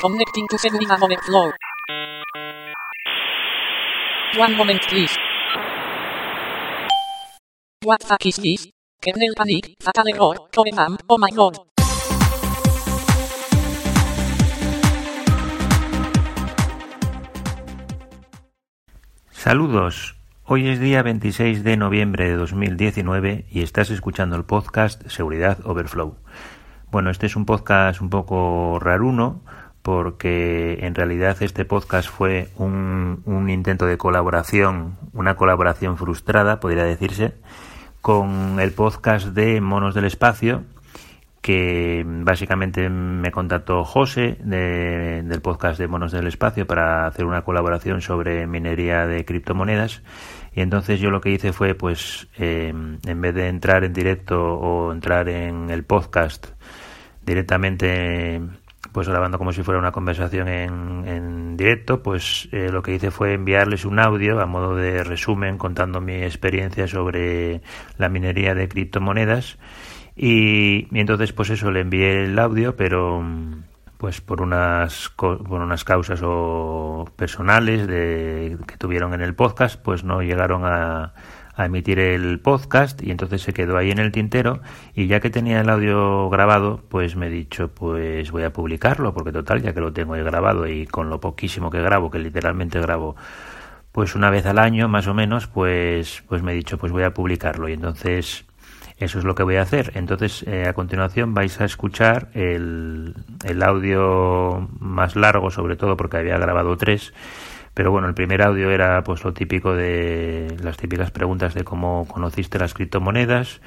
Connecting to Semina Moment Flow. One moment please. What fuck is this? Kernel panic, fatal error, core oh my god. Saludos. Hoy es día 26 de noviembre de 2019 y estás escuchando el podcast Seguridad Overflow. Bueno, este es un podcast un poco raruno porque en realidad este podcast fue un, un intento de colaboración, una colaboración frustrada, podría decirse, con el podcast de Monos del Espacio, que básicamente me contactó José del podcast de Monos del Espacio para hacer una colaboración sobre minería de criptomonedas. Y entonces yo lo que hice fue pues eh, en vez de entrar en directo o entrar en el podcast directamente pues grabando como si fuera una conversación en, en directo, pues eh, lo que hice fue enviarles un audio a modo de resumen contando mi experiencia sobre la minería de criptomonedas. Y, entonces, pues eso, le envié el audio, pero pues por unas por unas causas o personales de, que tuvieron en el podcast, pues no llegaron a, a emitir el podcast y entonces se quedó ahí en el tintero y ya que tenía el audio grabado pues me he dicho pues voy a publicarlo porque total ya que lo tengo ahí grabado y con lo poquísimo que grabo que literalmente grabo pues una vez al año más o menos pues pues me he dicho pues voy a publicarlo y entonces eso es lo que voy a hacer. Entonces, eh, a continuación vais a escuchar el, el audio más largo, sobre todo porque había grabado tres. Pero bueno, el primer audio era pues lo típico de las típicas preguntas de cómo conociste las criptomonedas,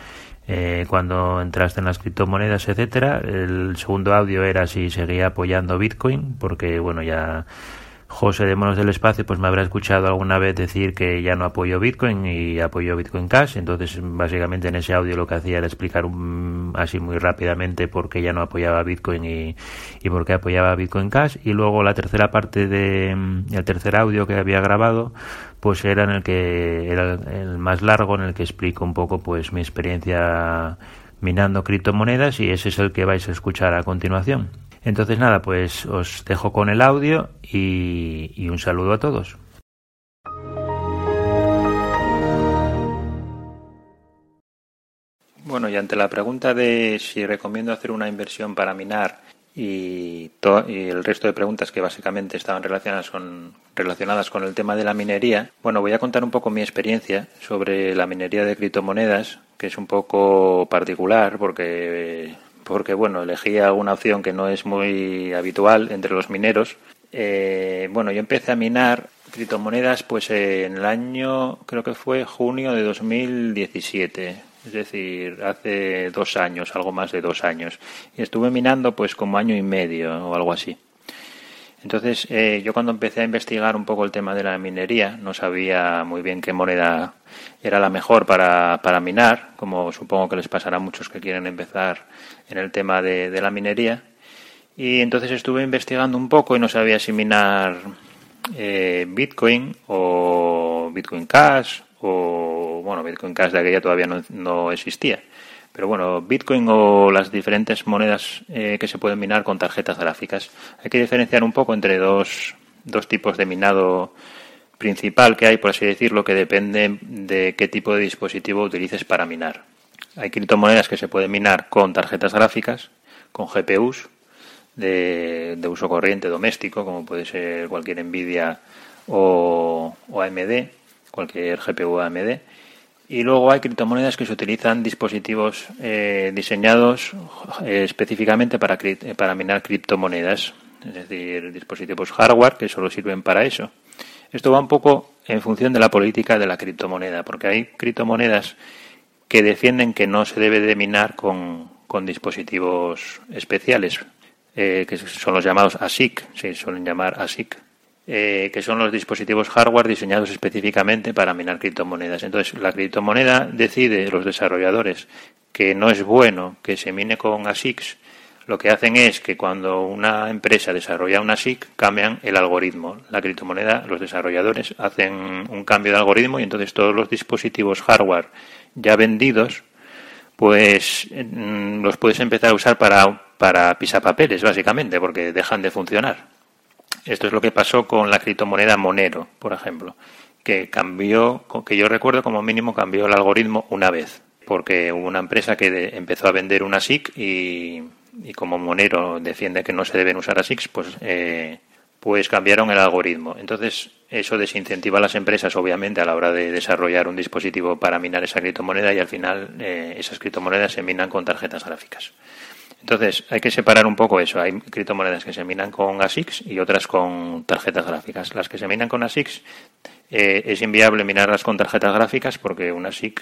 eh, cuando entraste en las criptomonedas, etcétera. El segundo audio era si seguía apoyando Bitcoin, porque bueno, ya José de Monos del Espacio pues me habrá escuchado alguna vez decir que ya no apoyo Bitcoin y apoyo Bitcoin Cash. Entonces, básicamente en ese audio lo que hacía era explicar así muy rápidamente por qué ya no apoyaba Bitcoin y, y por qué apoyaba Bitcoin Cash. Y luego la tercera parte de el tercer audio que había grabado pues era en el que era el más largo en el que explico un poco pues mi experiencia minando criptomonedas y ese es el que vais a escuchar a continuación. Entonces nada, pues os dejo con el audio y, un saludo a todos. Bueno, y ante la pregunta de si recomiendo hacer una inversión para minar y, y, el resto de preguntas que básicamente estaban relacionadas con, relacionadas con el tema de la minería, bueno, voy a contar un poco mi experiencia sobre la minería de criptomonedas, que es un poco particular porque porque bueno, elegía una opción que no es muy habitual entre los mineros. Eh, bueno, yo empecé a minar criptomonedas pues en el año, creo que fue junio de 2017, es decir, hace dos años, algo más de dos años. Y estuve minando pues como año y medio o algo así. Entonces, eh, yo cuando empecé a investigar un poco el tema de la minería, no sabía muy bien qué moneda era la mejor para, para minar, como supongo que les pasará a muchos que quieren empezar en el tema de, la minería. Y entonces estuve investigando un poco y no sabía si minar eh, Bitcoin o Bitcoin Cash o, bueno, Bitcoin Cash de aquella todavía no, no existía. Pero bueno, Bitcoin o las diferentes monedas eh, que se pueden minar con tarjetas gráficas. Hay que diferenciar un poco entre dos, dos tipos de minado principal que hay, por así decirlo, que depende de qué tipo de dispositivo utilices para minar. Hay criptomonedas que se pueden minar con tarjetas gráficas, con GPUs de, uso corriente doméstico, como puede ser cualquier Nvidia o, AMD, cualquier GPU AMD. Y luego hay criptomonedas que se utilizan dispositivos eh, diseñados eh, específicamente para, para minar criptomonedas, es decir, dispositivos hardware que solo sirven para eso. Esto va un poco en función de la política de la criptomoneda, porque hay criptomonedas que defienden que no se debe de minar con, dispositivos especiales, eh, que son los llamados ASIC, se suelen llamar ASIC, eh, que son los dispositivos hardware diseñados específicamente para minar criptomonedas. Entonces, la criptomoneda decide, los desarrolladores, que no es bueno que se mine con ASICs, lo que hacen es que cuando una empresa desarrolla una SIC, cambian el algoritmo. La criptomoneda, los desarrolladores hacen un cambio de algoritmo y entonces todos los dispositivos hardware ya vendidos, pues mm, los puedes empezar a usar para, para pisapapeles, básicamente, porque dejan de funcionar. Esto es lo que pasó con la criptomoneda Monero, por ejemplo, que cambió, que yo recuerdo como mínimo cambió el algoritmo una vez, porque hubo una empresa que empezó a vender una SIC y, como Monero defiende que no se deben usar ASICs, pues, eh, pues cambiaron el algoritmo. Entonces, eso desincentiva a las empresas, obviamente, a la hora de desarrollar un dispositivo para minar esa criptomoneda y al final eh, esas criptomonedas se minan con tarjetas gráficas. Entonces, hay que separar un poco eso. Hay criptomonedas que se minan con ASICs y otras con tarjetas gráficas. Las que se minan con ASICs eh, es inviable minarlas con tarjetas gráficas porque una ASIC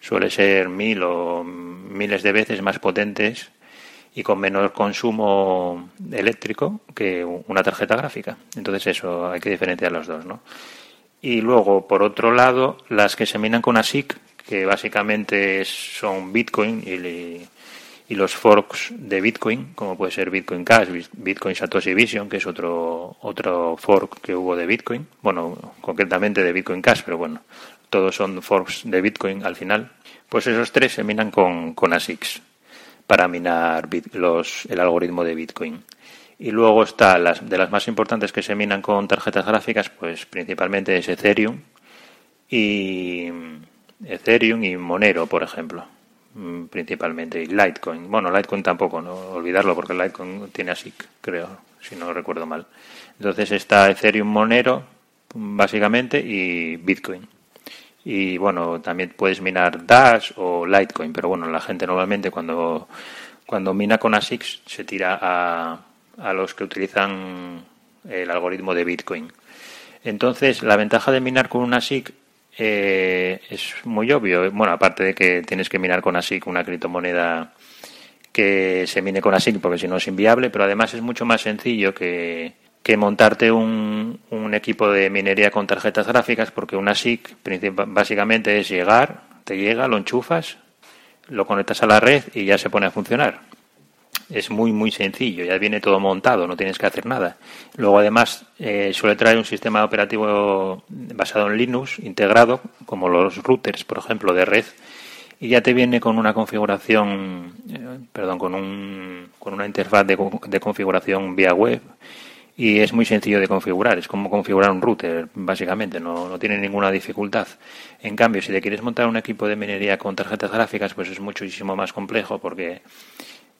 suele ser mil o miles de veces más potentes y con menor consumo eléctrico que una tarjeta gráfica. Entonces eso hay que diferenciar los dos, ¿no? Y luego, por otro lado, las que se minan con ASIC, que básicamente son Bitcoin y, y los forks de Bitcoin, como puede ser Bitcoin Cash, Bitcoin Satoshi Vision, que es otro, otro fork que hubo de Bitcoin, bueno, concretamente de Bitcoin Cash, pero bueno, todos son forks de Bitcoin al final, pues esos tres se minan con, con ASICs para minar los, el algoritmo de Bitcoin. Y luego está las de las más importantes que se minan con tarjetas gráficas, pues principalmente es Ethereum y Ethereum y Monero, por ejemplo, principalmente y Litecoin. Bueno, Litecoin tampoco, no olvidarlo porque Litecoin tiene ASIC, creo, si no recuerdo mal. Entonces está Ethereum, Monero, básicamente y Bitcoin. Y bueno, también puedes minar Dash o Litecoin, pero bueno, la gente normalmente cuando, cuando mina con ASICs se tira a, a los que utilizan el algoritmo de Bitcoin. Entonces, la ventaja de minar con un ASIC eh, es muy obvio. Bueno, aparte de que tienes que minar con ASIC una criptomoneda que se mine con ASIC porque si no es inviable, pero además es mucho más sencillo que, que montarte un, un, equipo de minería con tarjetas gráficas, porque una SIC básicamente es llegar, te llega, lo enchufas, lo conectas a la red y ya se pone a funcionar. Es muy, muy sencillo, ya viene todo montado, no tienes que hacer nada. Luego, además, eh, suele traer un sistema operativo basado en Linux integrado, como los routers, por ejemplo, de red, y ya te viene con una configuración, eh, perdón, con, un, con una interfaz de, de configuración vía web y es muy sencillo de configurar, es como configurar un router, básicamente, no, no, tiene ninguna dificultad. En cambio, si te quieres montar un equipo de minería con tarjetas gráficas, pues es muchísimo más complejo porque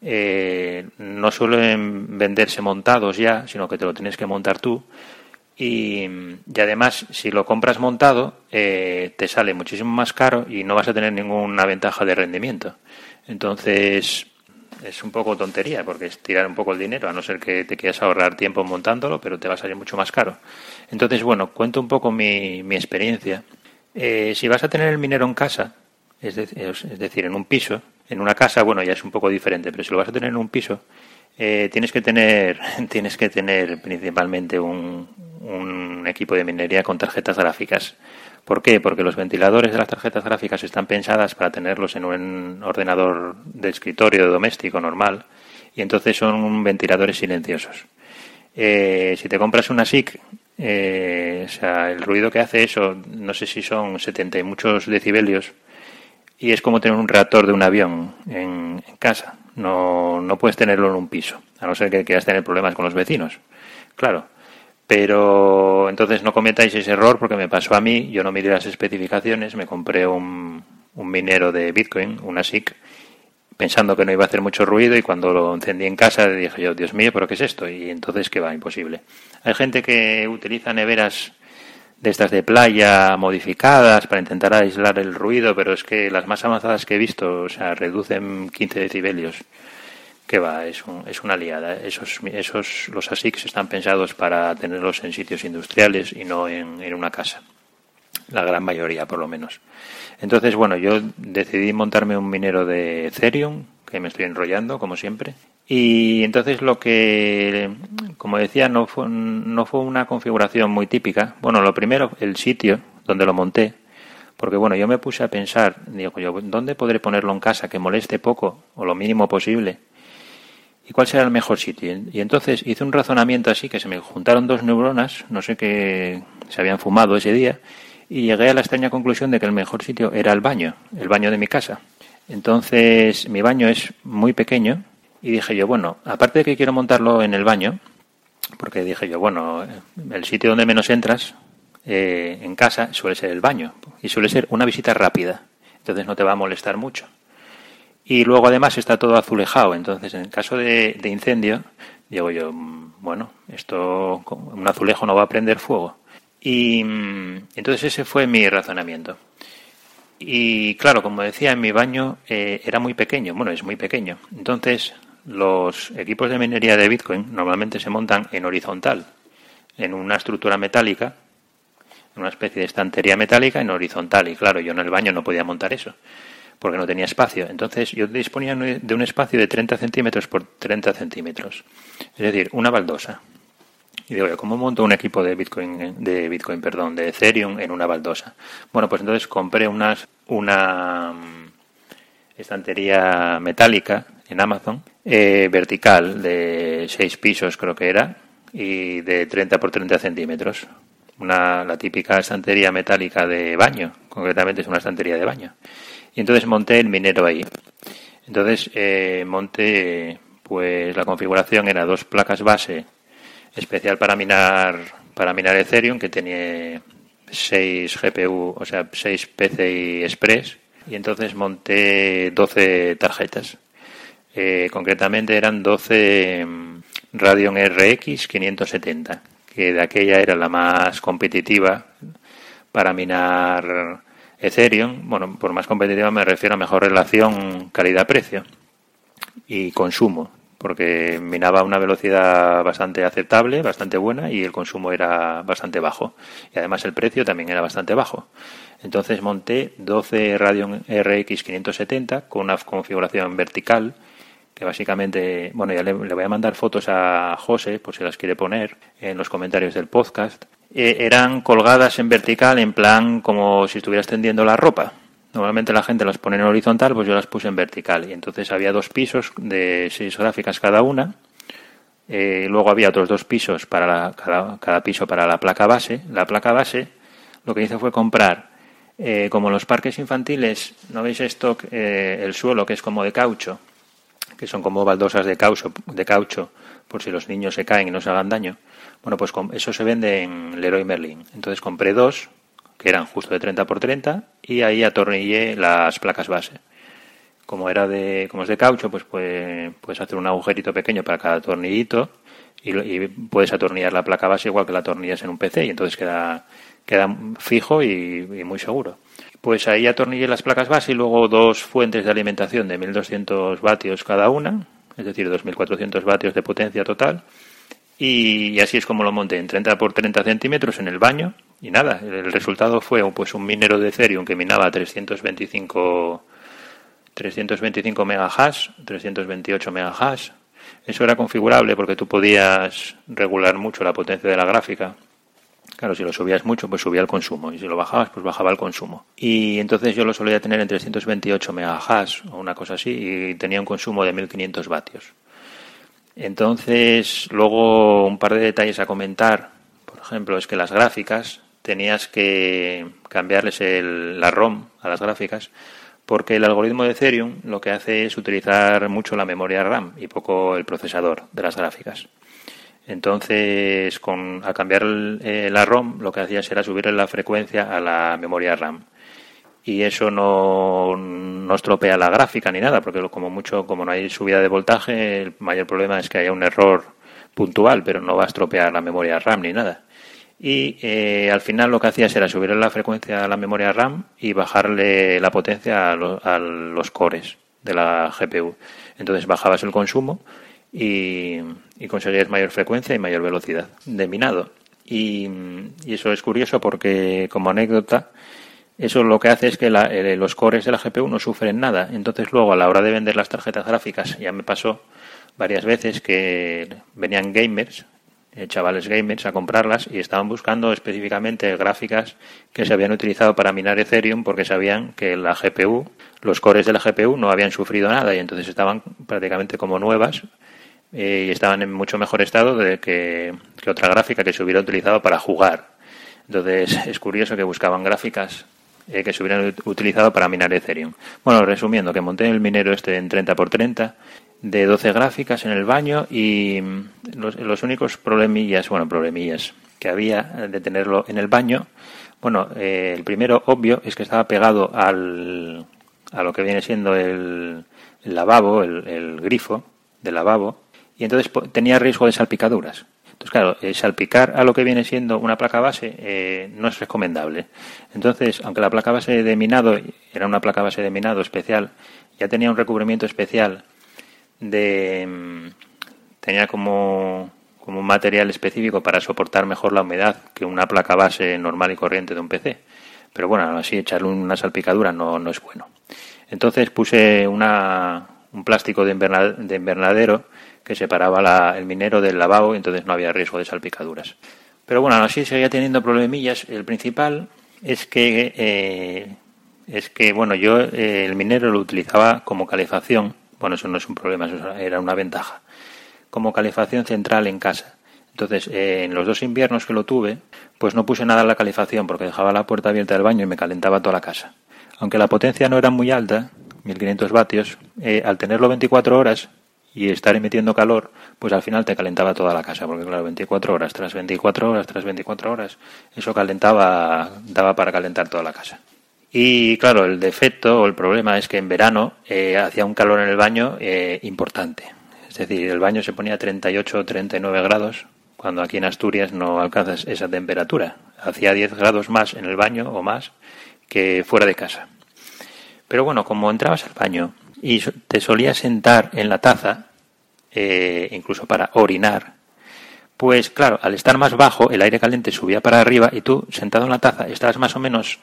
eh, no suelen venderse montados ya, sino que te lo tienes que montar tú. Y, además, si lo compras montado, eh, te sale muchísimo más caro y no vas a tener ninguna ventaja de rendimiento. Entonces, es un poco tontería porque es tirar un poco el dinero, a no ser que te quieras ahorrar tiempo montándolo, pero te va a salir mucho más caro. Entonces, bueno, cuento un poco mi, mi experiencia. Eh, si vas a tener el minero en casa, es, es, decir, en un piso, en una casa, bueno, ya es un poco diferente, pero si lo vas a tener en un piso, eh, tienes que tener tienes que tener principalmente un, un equipo de minería con tarjetas gráficas ¿Por qué? Porque los ventiladores de las tarjetas gráficas están pensadas para tenerlos en un ordenador de escritorio doméstico normal y entonces son ventiladores silenciosos. Eh, si te compras una SIC, eh, o sea, el ruido que hace eso, no sé si son 70 y muchos decibelios, y es como tener un reactor de un avión en, casa. No, no puedes tenerlo en un piso, a no ser que quieras tener problemas con los vecinos. Claro, pero entonces no cometáis ese error porque me pasó a mí, yo no miré las especificaciones, me compré un, un minero de Bitcoin, una SIC, pensando que no iba a hacer mucho ruido y cuando lo encendí en casa dije yo, Dios mío, ¿pero qué es esto? Y entonces, ¿qué va? Imposible. Hay gente que utiliza neveras de estas de playa modificadas para intentar aislar el ruido, pero es que las más avanzadas que he visto, o sea, reducen 15 decibelios que va, es, un, es una liada. Esos, esos, los ASICs están pensados para tenerlos en sitios industriales y no en, en una casa. La gran mayoría, por lo menos. Entonces, bueno, yo decidí montarme un minero de Ethereum, que me estoy enrollando, como siempre. Y entonces lo que, como decía, no fue, no fue una configuración muy típica. Bueno, lo primero, el sitio donde lo monté, porque bueno, yo me puse a pensar, digo yo, ¿dónde podré ponerlo en casa que moleste poco o lo mínimo posible? ¿Y cuál será el mejor sitio? Y entonces hice un razonamiento así, que se me juntaron dos neuronas, no sé qué se habían fumado ese día, y llegué a la extraña conclusión de que el mejor sitio era el baño, el baño de mi casa. Entonces mi baño es muy pequeño y dije yo, bueno, aparte de que quiero montarlo en el baño, porque dije yo, bueno, el sitio donde menos entras eh, en casa suele ser el baño y suele ser una visita rápida, entonces no te va a molestar mucho. Y luego además está todo azulejado, entonces en caso de, incendio, digo yo, mm, bueno, esto, un azulejo no va a prender fuego. Y mm, entonces ese fue mi razonamiento. Y claro, como decía, en mi baño eh, era muy pequeño, bueno, es muy pequeño. Entonces los equipos de minería de Bitcoin normalmente se montan en horizontal, en una estructura metálica, en una especie de estantería metálica en horizontal. Y claro, yo en el baño no podía montar eso, porque no tenía espacio. Entonces yo disponía de un espacio de 30 centímetros por 30 centímetros, es decir, una baldosa. Y digo, ¿cómo monto un equipo de Bitcoin, de Bitcoin, perdón, de Ethereum en una baldosa? Bueno, pues entonces compré unas, una mm, estantería metálica en Amazon, eh, vertical, de seis pisos creo que era, y de 30 por 30 centímetros. Una, la típica estantería metálica de baño, concretamente es una estantería de baño. Y entonces monté el minero ahí. Entonces eh, monté, pues la configuración era dos placas base especial para minar para minar Ethereum que tenía 6 GPU, o sea, 6 PCI Express y entonces monté 12 tarjetas. Eh, concretamente eran 12 mm, Radeon RX 570, que de aquella era la más competitiva para minar Ethereum. Bueno, por más competitiva me refiero a mejor relación calidad-precio y consumo porque minaba a una velocidad bastante aceptable, bastante buena y el consumo era bastante bajo. Y además el precio también era bastante bajo. Entonces monté 12 Radeon RX 570 con una configuración vertical que básicamente, bueno, ya le, voy a mandar fotos a José, por si las quiere poner en los comentarios del podcast. Eh, eran colgadas en vertical, en plan como si estuvieras tendiendo la ropa. Normalmente la gente las pone en horizontal, pues yo las puse en vertical. Y entonces había dos pisos de seis gráficas cada una. Eh, luego había otros dos pisos para cada, piso para la placa base. La placa base lo que hice fue comprar, eh, como los parques infantiles, ¿no veis esto? El suelo que es como de caucho, que son como baldosas de caucho, de caucho, por si los niños se caen y no se hagan daño. Bueno, pues eso se vende en Leroy Merlin. Entonces compré dos que eran justo de 30 por 30 y ahí atornillé las placas base. Como era de como es de caucho, pues, puedes hacer un agujerito pequeño para cada tornillito y, puedes atornillar la placa base igual que la tornillas en un PC y entonces queda queda fijo y, muy seguro. Pues ahí atornillé las placas base y luego dos fuentes de alimentación de 1200 vatios cada una, es decir, 2400 vatios de potencia total. Y, así es como lo monté en 30 por 30 centímetros en el baño, y nada, el resultado fue pues un minero de Ethereum que minaba 325 325 megahash, 328 megahash. Eso era configurable porque tú podías regular mucho la potencia de la gráfica. Claro, si lo subías mucho, pues subía el consumo. Y si lo bajabas, pues bajaba el consumo. Y entonces yo lo solía tener en 328 megahash o una cosa así y tenía un consumo de 1500 vatios. Entonces, luego un par de detalles a comentar. Por ejemplo, es que las gráficas tenías que cambiarles el, la ROM a las gráficas porque el algoritmo de Ethereum lo que hace es utilizar mucho la memoria RAM y poco el procesador de las gráficas. Entonces, con, al cambiar eh, la ROM, lo que hacías era subirle la frecuencia a la memoria RAM. Y eso no, no estropea la gráfica ni nada, porque como mucho, como no hay subida de voltaje, el mayor problema es que haya un error puntual, pero no va a estropear la memoria RAM ni nada y eh, al final lo que hacías era subirle la frecuencia a la memoria RAM y bajarle la potencia a, los cores de la GPU. Entonces bajabas el consumo y, conseguías mayor frecuencia y mayor velocidad de minado. Y, eso es curioso porque, como anécdota, eso lo que hace es que eh, los cores de la GPU no sufren nada. Entonces luego a la hora de vender las tarjetas gráficas, ya me pasó varias veces que venían gamers eh, chavales gamers a comprarlas y estaban buscando específicamente gráficas que se habían utilizado para minar Ethereum porque sabían que la GPU, los cores de la GPU no habían sufrido nada y entonces estaban prácticamente como nuevas y estaban en mucho mejor estado de que, otra gráfica que se hubiera utilizado para jugar. Entonces es curioso que buscaban gráficas eh, que se hubieran utilizado para minar Ethereum. Bueno, resumiendo, que monté el minero este en 30x30 de 12 gráficas en el baño y mm, los, los únicos problemillas, bueno, problemillas que había de tenerlo en el baño, bueno, eh, el primero obvio es que estaba pegado al, a lo que viene siendo el, lavabo, el, grifo del lavabo, y entonces tenía riesgo de salpicaduras. Entonces, claro, eh, salpicar a lo que viene siendo una placa base eh, no es recomendable. Entonces, aunque la placa base de minado era una placa base de minado especial, ya tenía un recubrimiento especial de... Mm, tenía como, como un material específico para soportar mejor la humedad que una placa base normal y corriente de un PC. Pero bueno, así echarle una salpicadura no, no es bueno. Entonces puse una, un plástico de, invernadero que separaba el minero del lavabo entonces no había riesgo de salpicaduras. Pero bueno, así seguía teniendo problemillas. El principal es que, eh, es que bueno, yo eh, el minero lo utilizaba como calefacción. Bueno, eso no es un problema, eso era una ventaja. Como calefacción central en casa. Entonces, eh, en los dos inviernos que lo tuve, pues no puse nada en la calefacción porque dejaba la puerta abierta del baño y me calentaba toda la casa. Aunque la potencia no era muy alta, 1500 vatios, eh, al tenerlo 24 horas y estar emitiendo calor, pues al final te calentaba toda la casa, porque claro, 24 horas tras 24 horas tras 24 horas, eso calentaba, daba para calentar toda la casa. Y claro, el defecto o el problema es que en verano eh, hacía un calor en el baño eh, importante. Es decir, el baño se ponía a 38 o 39 grados, cuando aquí en Asturias no alcanzas esa temperatura. Hacía 10 grados más en el baño o más que fuera de casa. Pero bueno, como entrabas al baño y te solías sentar en la taza, eh, incluso para orinar, pues claro, al estar más bajo, el aire caliente subía para arriba y tú, sentado en la taza, estabas más o menos...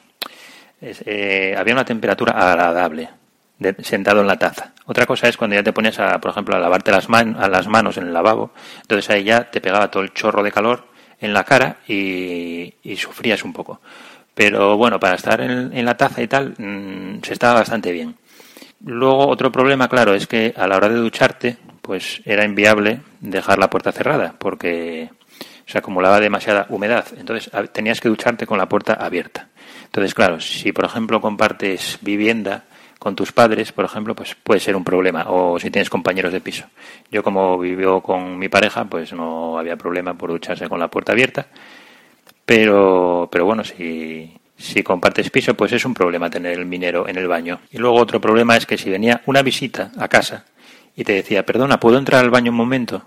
Eh, había una temperatura agradable sentado en la taza. Otra cosa es cuando ya te ponías, a, por ejemplo, a lavarte las, a las manos en el lavabo, entonces ahí ya te pegaba todo el chorro de calor en la cara y sufrías un poco. Pero bueno, para estar en, la taza y tal, mm, se estaba bastante bien. Luego, otro problema, claro, es que a la hora de ducharte, pues era inviable dejar la puerta cerrada, porque se acumulaba demasiada humedad. Entonces, tenías que ducharte con la puerta abierta. Entonces, claro, si por ejemplo compartes vivienda con tus padres, por ejemplo, pues puede ser un problema. O si tienes compañeros de piso. Yo como vivo con mi pareja, pues no había problema por ducharse con la puerta abierta. Pero, pero bueno, si, si compartes piso, pues es un problema tener el minero en el baño. Y luego otro problema es que si venía una visita a casa y te decía, perdona, ¿puedo entrar al baño un momento?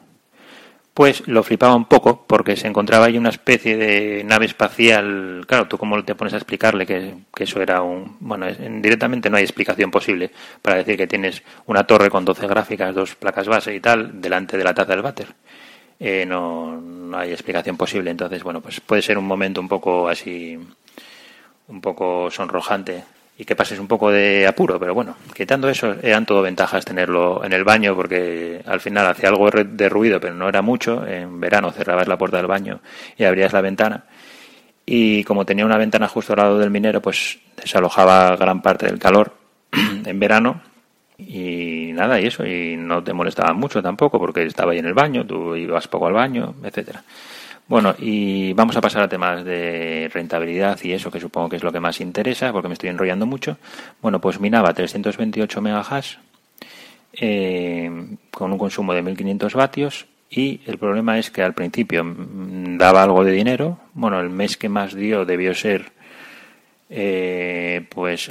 Pues lo flipaba un poco porque se encontraba ahí una especie de nave espacial. Claro, tú cómo te pones a explicarle que, que eso era un... Bueno, directamente no hay explicación posible para decir que tienes una torre con 12 gráficas, dos placas base y tal, delante de la taza del váter. Eh, no, no hay explicación posible. Entonces, bueno, pues puede ser un momento un poco así, un poco sonrojante y que pases un poco de apuro, pero bueno, quitando eso, eran todo ventajas tenerlo en el baño porque al final hacía algo de ruido, pero no era mucho. En verano cerrabas la puerta del baño y abrías la ventana. Y como tenía una ventana justo al lado del minero, pues desalojaba gran parte del calor en verano y nada, y eso, y no te molestaba mucho tampoco porque estaba ahí en el baño, tú ibas poco al baño, etcétera. Bueno, y vamos a pasar a temas de rentabilidad y eso que supongo que es lo que más interesa porque me estoy enrollando mucho. Bueno, pues minaba 328 megahash eh, con un consumo de 1500 vatios y el problema es que al principio daba algo de dinero. Bueno, el mes que más dio debió ser eh, pues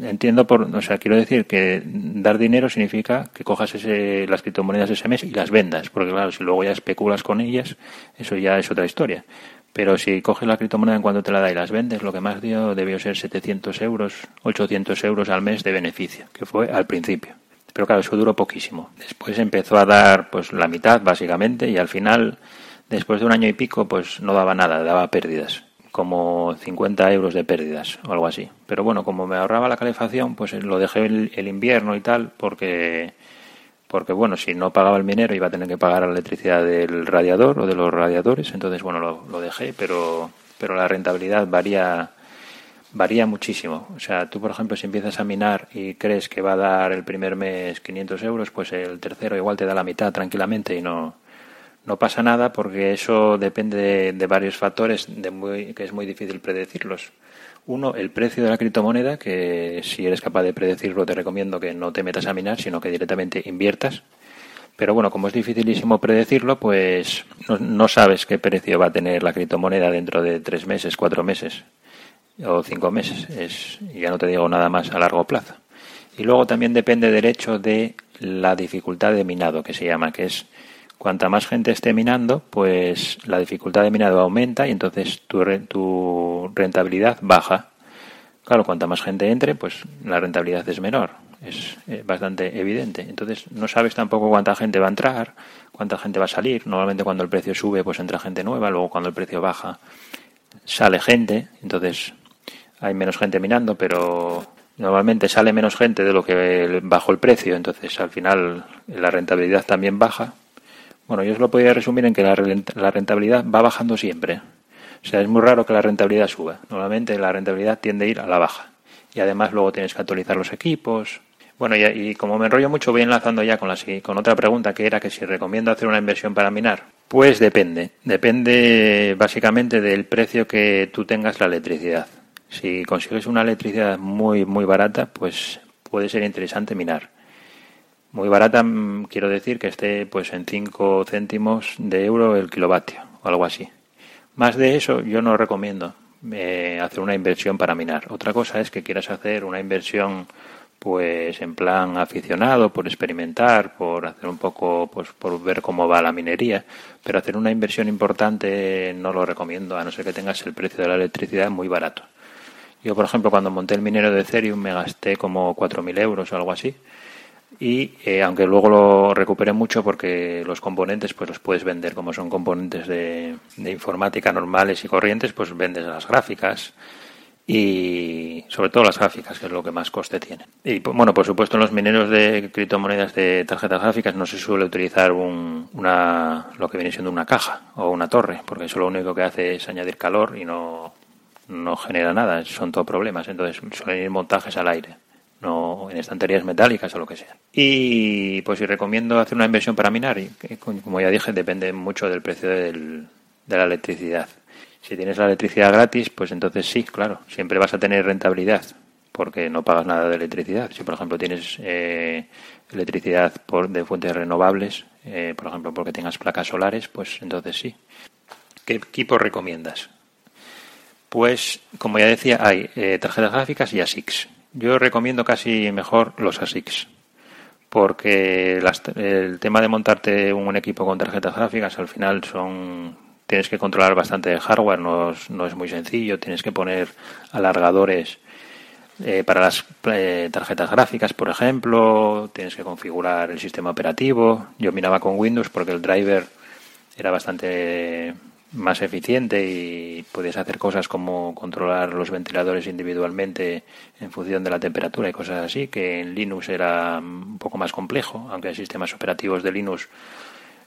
entiendo por, o sea, quiero decir que dar dinero significa que cojas ese, las criptomonedas ese mes y las vendas, porque claro, si luego ya especulas con ellas, eso ya es otra historia. Pero si coges la criptomoneda en cuanto te la da y las vendes, lo que más dio debió ser 700 euros, 800 euros al mes de beneficio, que fue al principio. Pero claro, eso duró poquísimo. Después empezó a dar pues la mitad, básicamente, y al final, después de un año y pico, pues no daba nada, daba pérdidas como 50 euros de pérdidas o algo así. Pero bueno, como me ahorraba la calefacción, pues lo dejé el, invierno y tal, porque, porque bueno, si no pagaba el minero iba a tener que pagar la electricidad del radiador o de los radiadores, entonces bueno, lo, lo dejé, pero, pero la rentabilidad varía varía muchísimo. O sea, tú, por ejemplo, si empiezas a minar y crees que va a dar el primer mes 500 euros, pues el tercero igual te da la mitad tranquilamente y no, no pasa nada porque eso depende de, varios factores que es muy difícil predecirlos. Uno, el precio de la criptomoneda, que si eres capaz de predecirlo te recomiendo que no te metas a minar, sino que directamente inviertas. Pero bueno, como es dificilísimo predecirlo, pues no, sabes qué precio va a tener la criptomoneda dentro de tres meses, cuatro meses o cinco meses. Es, ya no te digo nada más a largo plazo. Y luego también depende del hecho de la dificultad de minado, que se llama, que es cuanta más gente esté minando, pues la dificultad de minado aumenta y entonces tu, tu rentabilidad baja. Claro, cuanta más gente entre, pues la rentabilidad es menor. Es eh, bastante evidente. Entonces no sabes tampoco cuánta gente va a entrar, cuánta gente va a salir. Normalmente cuando el precio sube, pues entra gente nueva. Luego cuando el precio baja, sale gente. Entonces hay menos gente minando, pero normalmente sale menos gente de lo que bajó el precio. Entonces al final la rentabilidad también baja bueno, yo os lo podría resumir en que la, rentabilidad va bajando siempre. O sea, es muy raro que la rentabilidad suba. Normalmente la rentabilidad tiende a ir a la baja. Y además luego tienes que actualizar los equipos. Bueno, y, como me enrollo mucho, voy enlazando ya con, la, con otra pregunta que era que si recomiendo hacer una inversión para minar. Pues depende. Depende básicamente del precio que tú tengas la electricidad. Si consigues una electricidad muy, muy barata, pues puede ser interesante minar. Muy barata, mm, quiero decir que esté pues en 5 céntimos de euro el kilovatio o algo así. Más de eso yo no recomiendo eh, hacer una inversión para minar. Otra cosa es que quieras hacer una inversión pues en plan aficionado, por experimentar, por hacer un poco, pues por ver cómo va la minería, pero hacer una inversión importante no lo recomiendo, a no ser que tengas el precio de la electricidad muy barato. Yo, por ejemplo, cuando monté el minero de Ethereum me gasté como 4.000 euros o algo así, y eh, aunque luego lo recupere mucho porque los componentes pues los puedes vender como son componentes de, informática normales y corrientes pues vendes las gráficas y sobre todo las gráficas que es lo que más coste tiene y bueno por supuesto en los mineros de criptomonedas de tarjetas gráficas no se suele utilizar un, una lo que viene siendo una caja o una torre porque eso lo único que hace es añadir calor y no no genera nada son todo problemas. Entonces suelen ir montajes al aire no en estanterías metálicas o lo que sea. Y pues si recomiendo hacer una inversión para minar, y como ya dije, depende mucho del precio de la electricidad. Si tienes la electricidad gratis, pues entonces sí, claro, siempre vas a tener rentabilidad porque no pagas nada de electricidad. Si, por ejemplo, tienes eh, electricidad por, de fuentes renovables, eh, por ejemplo, porque tengas placas solares, pues entonces sí. ¿Qué equipo recomiendas? Pues, como ya decía, hay eh, tarjetas gráficas y ASICs. Yo recomiendo casi mejor los ASICs, porque el tema de montarte un equipo con tarjetas gráficas al final son tienes que controlar bastante hardware, no es, no es muy sencillo, tienes que poner alargadores eh, para las eh, tarjetas gráficas, por ejemplo, tienes que configurar el sistema operativo. Yo miraba con Windows porque el driver era bastante más eficiente y puedes hacer cosas como controlar los ventiladores individualmente en función de la temperatura y cosas así, que en Linux era un poco más complejo, aunque hay sistemas operativos de Linux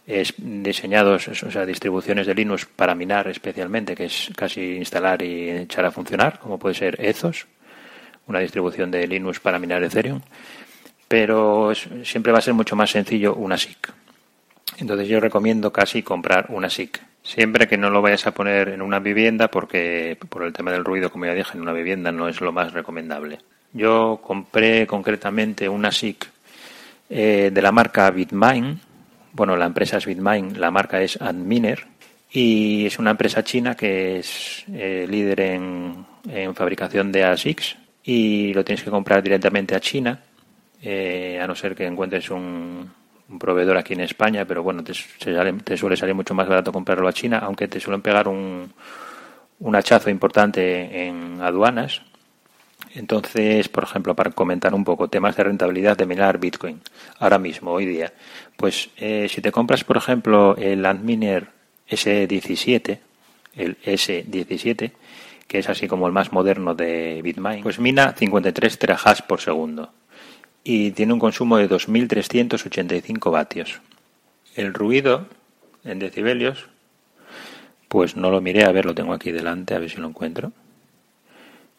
es diseñados, o sea, distribuciones de Linux para minar especialmente, que es casi instalar y echar a funcionar, como puede ser Ethos, una distribución de Linux para minar Ethereum, pero siempre va a ser mucho más sencillo una SIC. Entonces yo recomiendo casi comprar una SIC Siempre que no lo vayas a poner en una vivienda, porque por el tema del ruido, como ya dije, en una vivienda no es lo más recomendable. Yo compré concretamente una SIC eh, de la marca Bitmine. Bueno, la empresa es Bitmine, la marca es Adminer y es una empresa china que es eh, líder en, fabricación de ASICs y lo tienes que comprar directamente a China, eh, a no ser que encuentres un, un proveedor aquí en España, pero bueno, te, te, suele salir mucho más barato comprarlo a China, aunque te suelen pegar un, un hachazo importante en aduanas. Entonces, por ejemplo, para comentar un poco temas de rentabilidad de minar Bitcoin ahora mismo, hoy día, pues eh, si te compras, por ejemplo, el Antminer S17, el S17, que es así como el más moderno de Bitmain, pues mina 53 terahash por segundo y tiene un consumo de 2.385 vatios. El ruido en decibelios, pues no lo miré, a ver, lo tengo aquí delante, a ver si lo encuentro.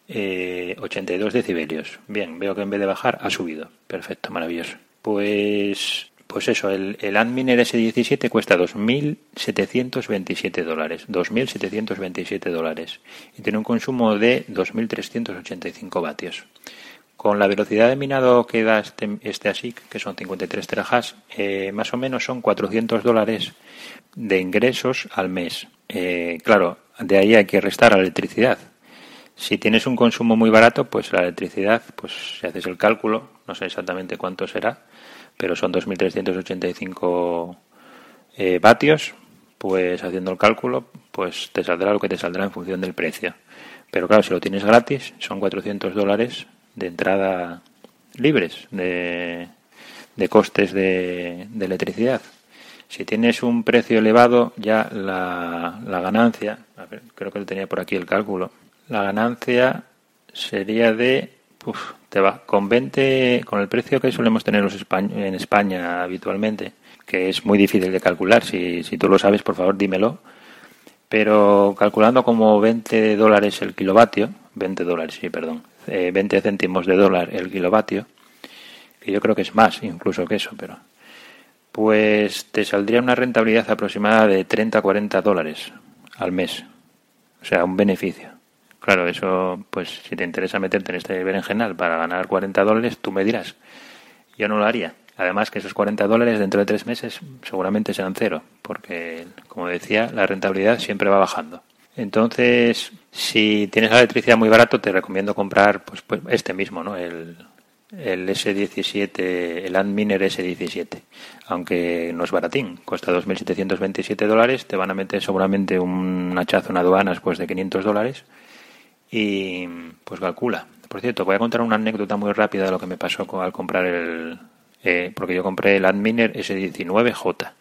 82 eh, decibelios. Bien, veo que en vez de bajar ha subido. Perfecto, maravilloso. Pues Pues eso, el, el Adminer S17 cuesta 2.727 dólares. 2.727 dólares. Y tiene un consumo de 2.385 vatios. Con la velocidad de minado que da este, este ASIC, que son 53 terahash, eh, más o menos son 400 dólares de ingresos al mes. Eh, claro, de ahí hay que restar la electricidad. Si tienes un consumo muy barato, pues la electricidad, pues si haces el cálculo, no sé exactamente cuánto será, pero son 2.385 eh, vatios, pues haciendo el cálculo, pues te saldrá lo que te saldrá en función del precio. Pero claro, si lo tienes gratis, son 400 dólares de entrada libres de, de costes de, electricidad. Si tienes un precio elevado, ya la, la ganancia, creo que tenía por aquí el cálculo, la ganancia sería de, uf, te va, con 20, con el precio que solemos tener los en España habitualmente, que es muy difícil de calcular, si, si tú lo sabes, por favor, dímelo, pero calculando como 20 dólares el kilovatio, 20 dólares, sí, perdón, eh, 20 céntimos de dólar el kilovatio, que yo creo que es más incluso que eso, pero pues te saldría una rentabilidad aproximada de 30 a 40 dólares al mes. O sea, un beneficio. Claro, eso, pues si te interesa meterte en este berenjenal para ganar 40 dólares, tú me dirás. Yo no lo haría. Además que esos 40 dólares dentro de tres meses seguramente serán cero, porque, como decía, la rentabilidad siempre va bajando. Entonces, si tienes la electricidad muy barato, te recomiendo comprar pues, pues este mismo, ¿no? El, el S17, el Adminer S17, aunque no es baratín, cuesta 2.727 dólares, te van a meter seguramente un hachazo en aduanas pues de 500 dólares y pues calcula. Por cierto, voy a contar una anécdota muy rápida de lo que me pasó al comprar el, eh, porque yo compré el Adminer S19J,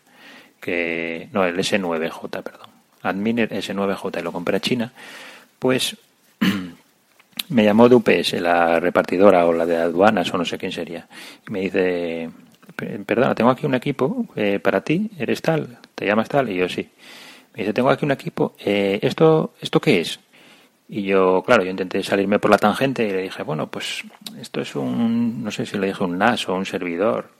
que no, el S9J, perdón Adminer S9J y lo compré a China, pues me llamó de UPS, la repartidora o la de aduanas o no sé quién sería. Y me dice, perdona, tengo aquí un equipo eh, para ti, eres tal, te llamas tal, y yo sí. Me dice, tengo aquí un equipo, eh, ¿esto, ¿esto qué es? Y yo, claro, yo intenté salirme por la tangente y le dije, bueno, pues esto es un, no sé si le dije un NAS o un servidor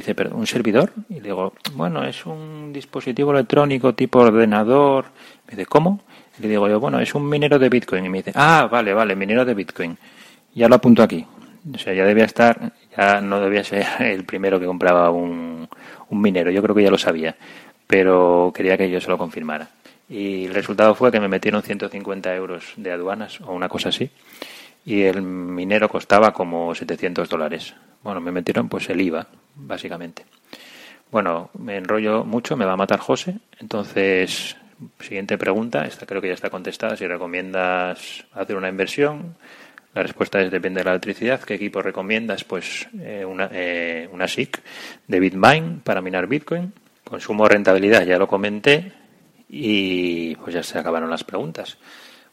dice, ¿pero un servidor? Y le digo, bueno, es un dispositivo electrónico tipo ordenador. Me dice, ¿cómo? Y le digo yo, bueno, es un minero de Bitcoin. Y me dice, ah, vale, vale, minero de Bitcoin. Ya lo apunto aquí. O sea, ya debía estar, ya no debía ser el primero que compraba un, un minero. Yo creo que ya lo sabía, pero quería que yo se lo confirmara. Y el resultado fue que me metieron 150 euros de aduanas o una cosa así. Y el minero costaba como 700 dólares. Bueno, me metieron pues el IVA, básicamente. Bueno, me enrollo mucho, me va a matar José. Entonces, siguiente pregunta, esta creo que ya está contestada. Si recomiendas hacer una inversión, la respuesta es depende de la electricidad. ¿Qué equipo recomiendas? Pues eh, una, eh, una SIC de Bitmine para minar Bitcoin. Consumo rentabilidad, ya lo comenté. Y pues ya se acabaron las preguntas.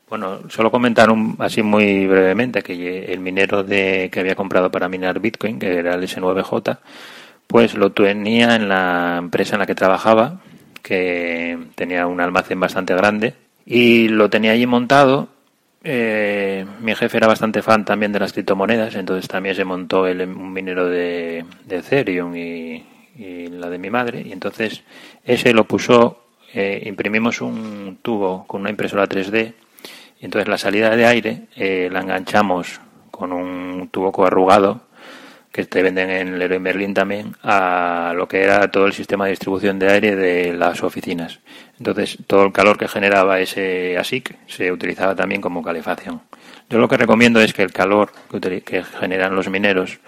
Bueno, solo comentar un, así muy brevemente que el minero de, que había comprado para minar Bitcoin, que era el S9J, pues lo tenía en la empresa en la que trabajaba, que tenía un almacén bastante grande, y lo tenía allí montado. Eh, mi jefe era bastante fan también de las criptomonedas, entonces también se montó el, un minero de, de Ethereum y, la de mi madre, y entonces ese lo puso, eh, imprimimos un tubo con una impresora 3D entonces la salida de aire eh, la enganchamos con un tubo coarrugado que te venden en Leroy Merlin también a lo que era todo el sistema de distribución de aire de las oficinas. Entonces todo el calor que generaba ese ASIC se utilizaba también como calefacción. Yo lo que recomiendo es que el calor que generan los mineros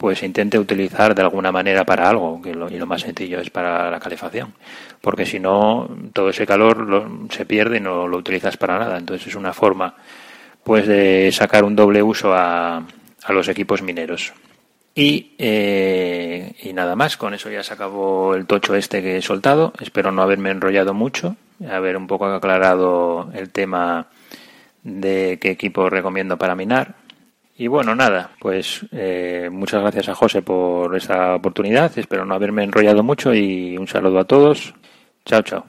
pues intente utilizar de alguna manera para algo, que lo, y lo más sencillo es para la calefacción, porque si no, todo ese calor lo, se pierde y no lo utilizas para nada. Entonces es una forma pues de sacar un doble uso a, a los equipos mineros. Y, eh, y nada más, con eso ya se acabó el tocho este que he soltado. Espero no haberme enrollado mucho, haber un poco aclarado el tema de qué equipo recomiendo para minar. Y bueno, nada, pues eh, muchas gracias a José por esa oportunidad. Espero no haberme enrollado mucho y un saludo a todos. Chao, chao.